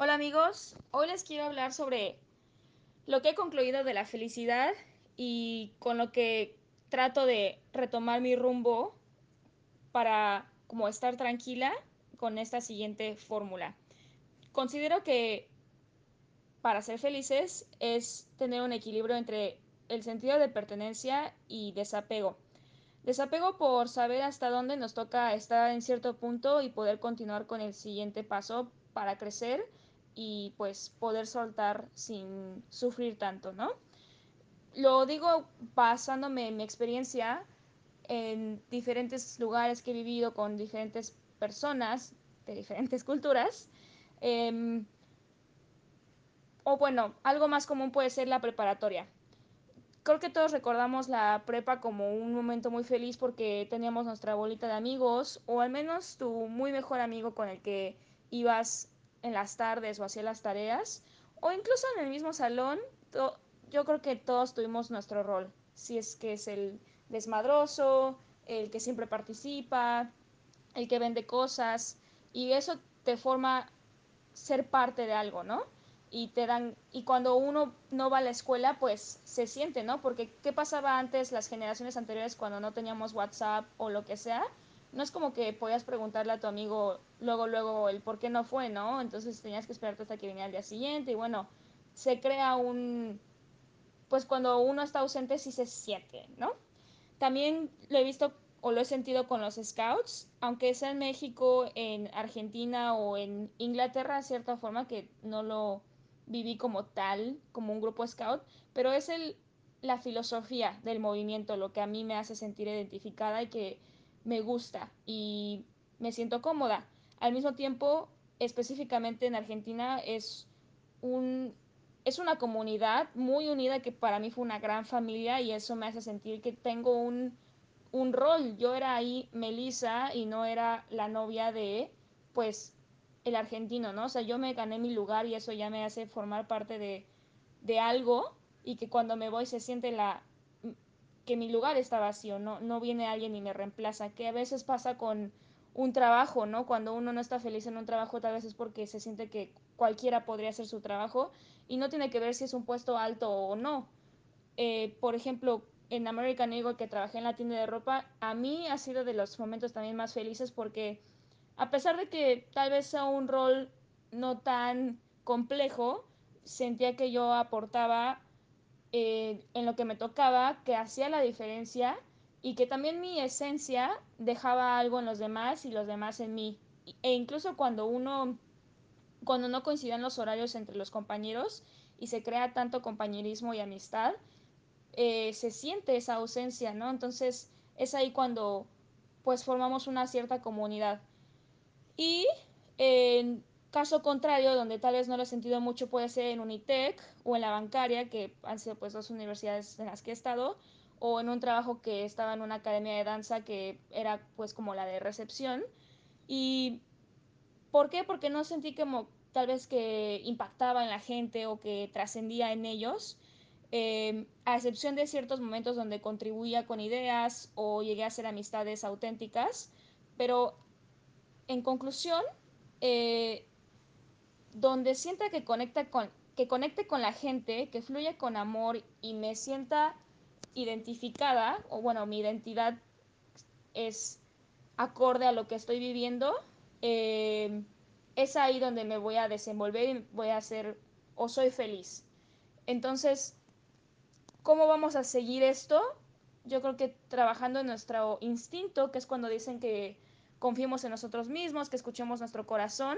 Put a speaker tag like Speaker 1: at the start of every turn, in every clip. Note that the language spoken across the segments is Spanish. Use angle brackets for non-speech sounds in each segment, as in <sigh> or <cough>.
Speaker 1: Hola amigos, hoy les quiero hablar sobre lo que he concluido de la felicidad y con lo que trato de retomar mi rumbo para como estar tranquila con esta siguiente fórmula. Considero que para ser felices es tener un equilibrio entre el sentido de pertenencia y desapego. Desapego por saber hasta dónde nos toca estar en cierto punto y poder continuar con el siguiente paso para crecer y pues poder soltar sin sufrir tanto, ¿no? Lo digo basándome en mi experiencia en diferentes lugares que he vivido con diferentes personas de diferentes <laughs> culturas. Eh, o bueno, algo más común puede ser la preparatoria. Creo que todos recordamos la prepa como un momento muy feliz porque teníamos nuestra bolita de amigos o al menos tu muy mejor amigo con el que ibas en las tardes o hacía las tareas o incluso en el mismo salón. Yo creo que todos tuvimos nuestro rol. Si es que es el desmadroso, el que siempre participa, el que vende cosas y eso te forma ser parte de algo, ¿no? Y te dan y cuando uno no va a la escuela, pues se siente, ¿no? Porque qué pasaba antes las generaciones anteriores cuando no teníamos WhatsApp o lo que sea? No es como que podías preguntarle a tu amigo luego luego el por qué no fue, ¿no? Entonces tenías que esperarte hasta que viniera el día siguiente y bueno, se crea un pues cuando uno está ausente sí se siente, ¿no? También lo he visto o lo he sentido con los scouts, aunque sea en México, en Argentina o en Inglaterra, de cierta forma que no lo viví como tal, como un grupo scout, pero es el, la filosofía del movimiento lo que a mí me hace sentir identificada y que me gusta y me siento cómoda. Al mismo tiempo, específicamente en Argentina, es un es una comunidad muy unida que para mí fue una gran familia y eso me hace sentir que tengo un, un rol. Yo era ahí Melissa y no era la novia de, pues, el argentino, ¿no? O sea, yo me gané mi lugar y eso ya me hace formar parte de, de algo y que cuando me voy se siente la que mi lugar está vacío, no, no viene alguien y me reemplaza, que a veces pasa con un trabajo, ¿no? Cuando uno no está feliz en un trabajo, tal vez es porque se siente que cualquiera podría hacer su trabajo y no tiene que ver si es un puesto alto o no. Eh, por ejemplo, en American Eagle que trabajé en la tienda de ropa, a mí ha sido de los momentos también más felices porque a pesar de que tal vez sea un rol no tan complejo, sentía que yo aportaba eh, en lo que me tocaba, que hacía la diferencia y que también mi esencia dejaba algo en los demás y los demás en mí. E incluso cuando uno, cuando no coincidían los horarios entre los compañeros y se crea tanto compañerismo y amistad, eh, se siente esa ausencia, ¿no? Entonces es ahí cuando pues formamos una cierta comunidad. Y en caso contrario, donde tal vez no lo he sentido mucho, puede ser en Unitec o en la bancaria, que han sido pues dos universidades en las que he estado, o en un trabajo que estaba en una academia de danza que era pues como la de recepción. ¿Y por qué? Porque no sentí como tal vez que impactaba en la gente o que trascendía en ellos, eh, a excepción de ciertos momentos donde contribuía con ideas o llegué a hacer amistades auténticas, pero en conclusión, eh, donde sienta que conecta con que conecte con la gente, que fluya con amor y me sienta identificada, o bueno, mi identidad es acorde a lo que estoy viviendo, eh, es ahí donde me voy a desenvolver y voy a ser o soy feliz. Entonces, ¿cómo vamos a seguir esto? Yo creo que trabajando en nuestro instinto, que es cuando dicen que confiemos en nosotros mismos, que escuchemos nuestro corazón.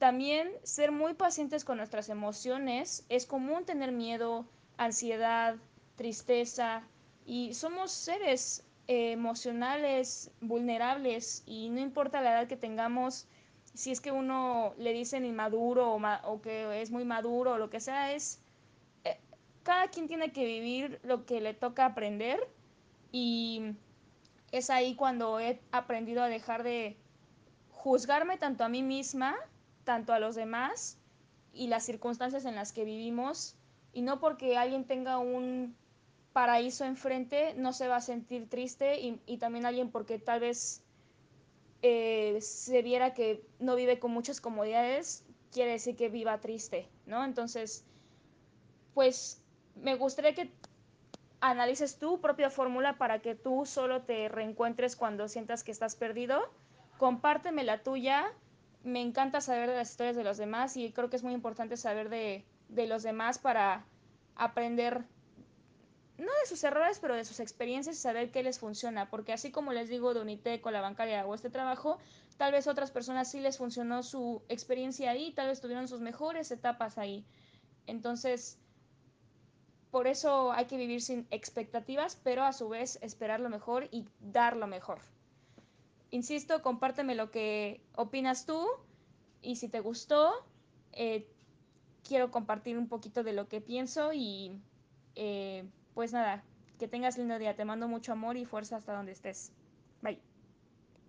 Speaker 1: También ser muy pacientes con nuestras emociones. Es común tener miedo, ansiedad, tristeza y somos seres eh, emocionales vulnerables y no importa la edad que tengamos, si es que uno le dicen inmaduro o, que es muy maduro o lo que sea, es eh, cada quien tiene que vivir lo que le toca aprender y es ahí cuando he aprendido a dejar de juzgarme tanto a mí misma, tanto a los demás y las circunstancias en las que vivimos y no porque alguien tenga un paraíso enfrente no se va a sentir triste y, y también alguien porque tal vez eh, se viera que no vive con muchas comodidades quiere decir que viva triste, ¿no? Entonces, pues me gustaría que analices tu propia fórmula para que tú solo te reencuentres cuando sientas que estás perdido. Compárteme la tuya. Me encanta saber de las historias de los demás y creo que es muy importante saber de, de los demás para aprender no de sus errores, pero de sus experiencias y saber qué les funciona, porque así como les digo de Unitec o la bancaria o este trabajo, tal vez otras personas sí les funcionó su experiencia ahí, tal vez tuvieron sus mejores etapas ahí. Entonces, por eso hay que vivir sin expectativas, pero a su vez esperar lo mejor y dar lo mejor. Insisto, compárteme lo que opinas tú y si te gustó, eh, quiero compartir un poquito de lo que pienso y eh, pues nada, que tengas lindo día. Te mando mucho amor y fuerza hasta donde estés. Bye.